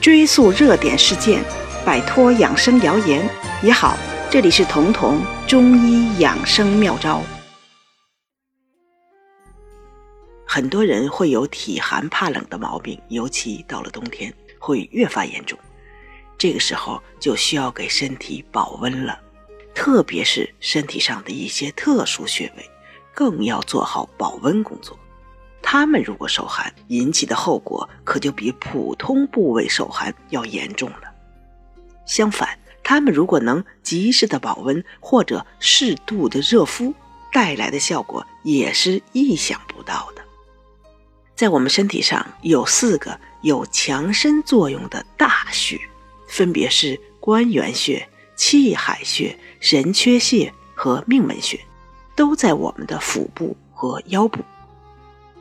追溯热点事件，摆脱养生谣言也好。这里是彤彤中医养生妙招。很多人会有体寒怕冷的毛病，尤其到了冬天会越发严重。这个时候就需要给身体保温了，特别是身体上的一些特殊穴位，更要做好保温工作。他们如果受寒，引起的后果可就比普通部位受寒要严重了。相反，他们如果能及时的保温或者适度的热敷，带来的效果也是意想不到的。在我们身体上有四个有强身作用的大穴，分别是关元穴、气海穴、神阙穴和命门穴，都在我们的腹部和腰部。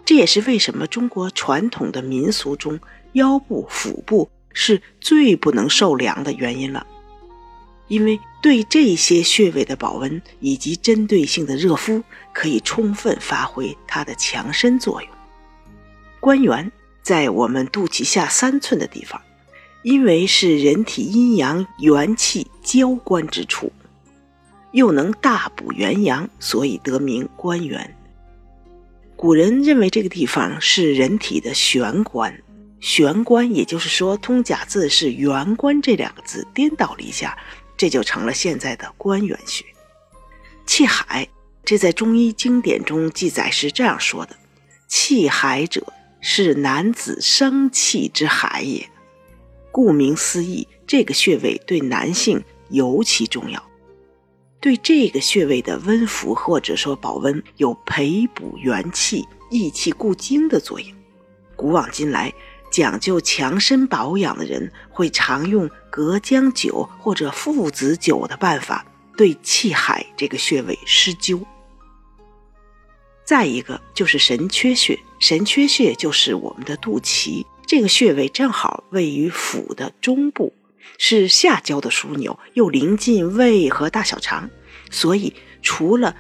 这也是为什么中国传统的民俗中腰部、腹部是最不能受凉的原因了。因为对这些穴位的保温以及针对性的热敷，可以充分发挥它的强身作用。关元在我们肚脐下三寸的地方，因为是人体阴阳元气交关之处，又能大补元阳，所以得名关元。古人认为这个地方是人体的玄关，玄关也就是说通假字是元关这两个字颠倒了一下，这就成了现在的关元穴。气海，这在中医经典中记载是这样说的：气海者，是男子生气之海也。顾名思义，这个穴位对男性尤其重要。对这个穴位的温服或者说保温有培补元气、益气固精的作用。古往今来，讲究强身保养的人会常用隔姜灸或者附子灸的办法对气海这个穴位施灸。再一个就是神阙穴，神阙穴就是我们的肚脐，这个穴位正好位于腹的中部。是下焦的枢纽，又临近胃和大小肠，所以除了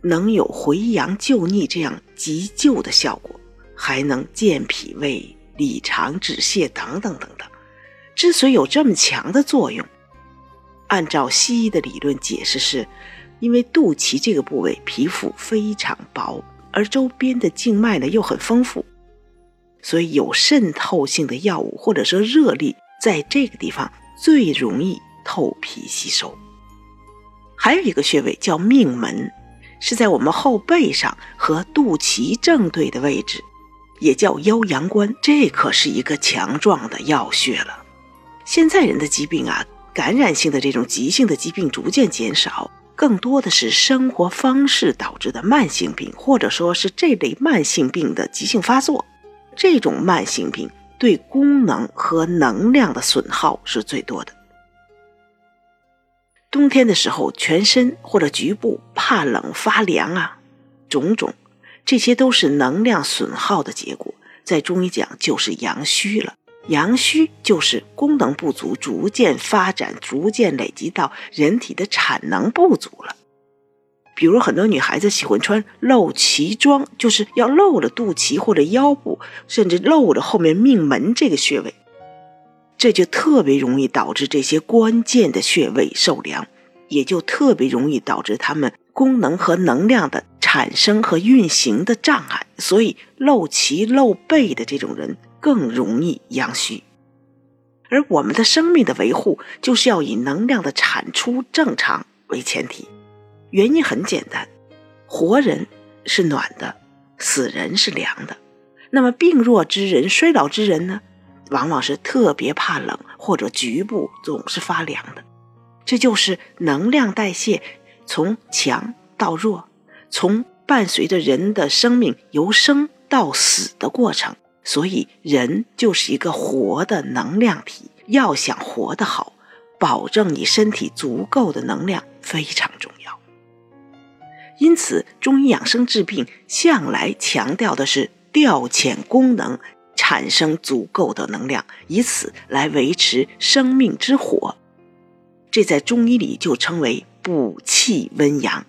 能有回阳救逆这样急救的效果，还能健脾胃、理肠、止泻等等等等。之所以有这么强的作用，按照西医的理论解释，是因为肚脐这个部位皮肤非常薄，而周边的静脉呢又很丰富，所以有渗透性的药物或者说热力在这个地方。最容易透皮吸收。还有一个穴位叫命门，是在我们后背上和肚脐正对的位置，也叫腰阳关。这可是一个强壮的要穴了。现在人的疾病啊，感染性的这种急性的疾病逐渐减少，更多的是生活方式导致的慢性病，或者说是这类慢性病的急性发作。这种慢性病。对功能和能量的损耗是最多的。冬天的时候，全身或者局部怕冷发凉啊，种种，这些都是能量损耗的结果。在中医讲，就是阳虚了。阳虚就是功能不足，逐渐发展，逐渐累积到人体的产能不足了。比如很多女孩子喜欢穿露脐装，就是要露了肚脐或者腰部，甚至露了后面命门这个穴位，这就特别容易导致这些关键的穴位受凉，也就特别容易导致他们功能和能量的产生和运行的障碍。所以露脐露背的这种人更容易阳虚。而我们的生命的维护，就是要以能量的产出正常为前提。原因很简单，活人是暖的，死人是凉的。那么病弱之人、衰老之人呢，往往是特别怕冷，或者局部总是发凉的。这就是能量代谢从强到弱，从伴随着人的生命由生到死的过程。所以，人就是一个活的能量体。要想活得好，保证你身体足够的能量非常重要。因此，中医养生治病向来强调的是调遣功能，产生足够的能量，以此来维持生命之火。这在中医里就称为补气温阳。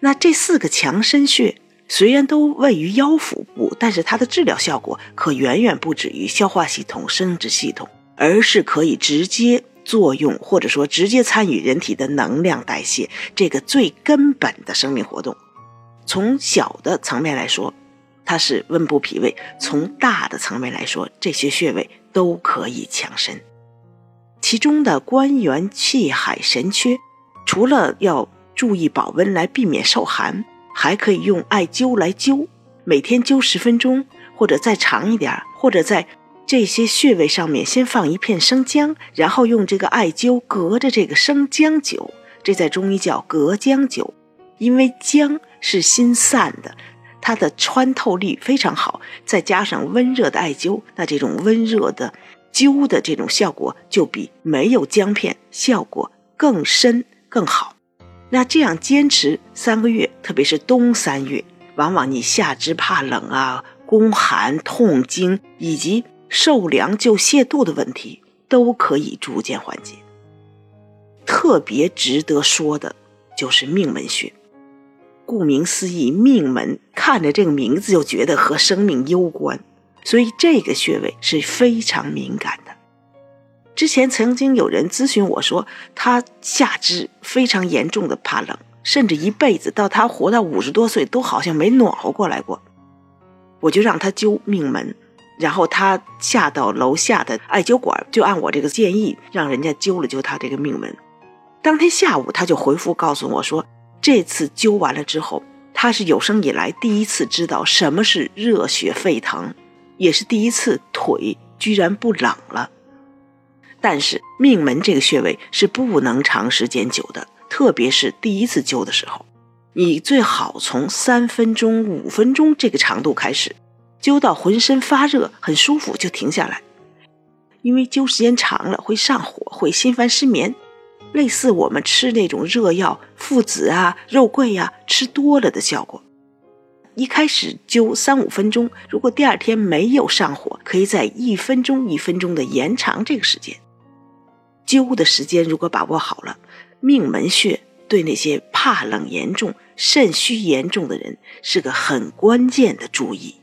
那这四个强身穴虽然都位于腰腹部，但是它的治疗效果可远远不止于消化系统、生殖系统。而是可以直接作用或者说直接参与人体的能量代谢这个最根本的生命活动。从小的层面来说，它是温补脾胃；从大的层面来说，这些穴位都可以强身。其中的关元气海神阙，除了要注意保温来避免受寒，还可以用艾灸来灸，每天灸十分钟，或者再长一点，或者在这些穴位上面先放一片生姜，然后用这个艾灸隔着这个生姜灸，这在中医叫隔姜灸，因为姜是心散的，它的穿透力非常好，再加上温热的艾灸，那这种温热的。灸的这种效果就比没有姜片效果更深更好。那这样坚持三个月，特别是冬三月，往往你下肢怕冷啊、宫寒、痛经以及受凉就泄肚的问题都可以逐渐缓解。特别值得说的就是命门穴，顾名思义，命门看着这个名字就觉得和生命攸关。所以这个穴位是非常敏感的。之前曾经有人咨询我说，他下肢非常严重的怕冷，甚至一辈子到他活到五十多岁都好像没暖和过来过。我就让他灸命门，然后他下到楼下的艾灸馆，就按我这个建议，让人家灸了灸他这个命门。当天下午他就回复告诉我说，这次灸完了之后，他是有生以来第一次知道什么是热血沸腾。也是第一次腿居然不冷了，但是命门这个穴位是不能长时间灸的，特别是第一次灸的时候，你最好从三分钟、五分钟这个长度开始，灸到浑身发热、很舒服就停下来，因为灸时间长了会上火，会心烦失眠，类似我们吃那种热药、附子啊、肉桂呀吃多了的效果。一开始灸三五分钟，如果第二天没有上火，可以在一分钟一分钟的延长这个时间。灸的时间如果把握好了，命门穴对那些怕冷严重、肾虚严重的人是个很关键的注意。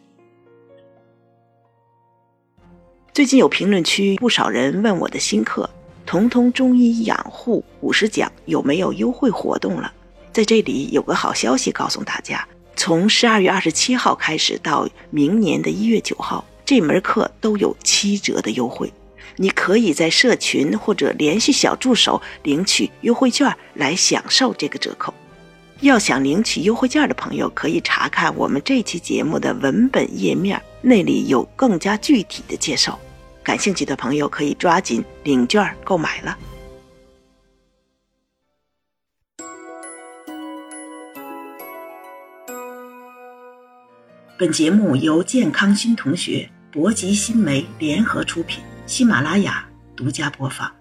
最近有评论区不少人问我的新课《童童中医养护五十讲》有没有优惠活动了，在这里有个好消息告诉大家。从十二月二十七号开始到明年的一月九号，这门课都有七折的优惠。你可以在社群或者联系小助手领取优惠券来享受这个折扣。要想领取优惠券的朋友，可以查看我们这期节目的文本页面，那里有更加具体的介绍。感兴趣的朋友可以抓紧领券购买了。本节目由健康新同学、博吉新媒联合出品，喜马拉雅独家播放。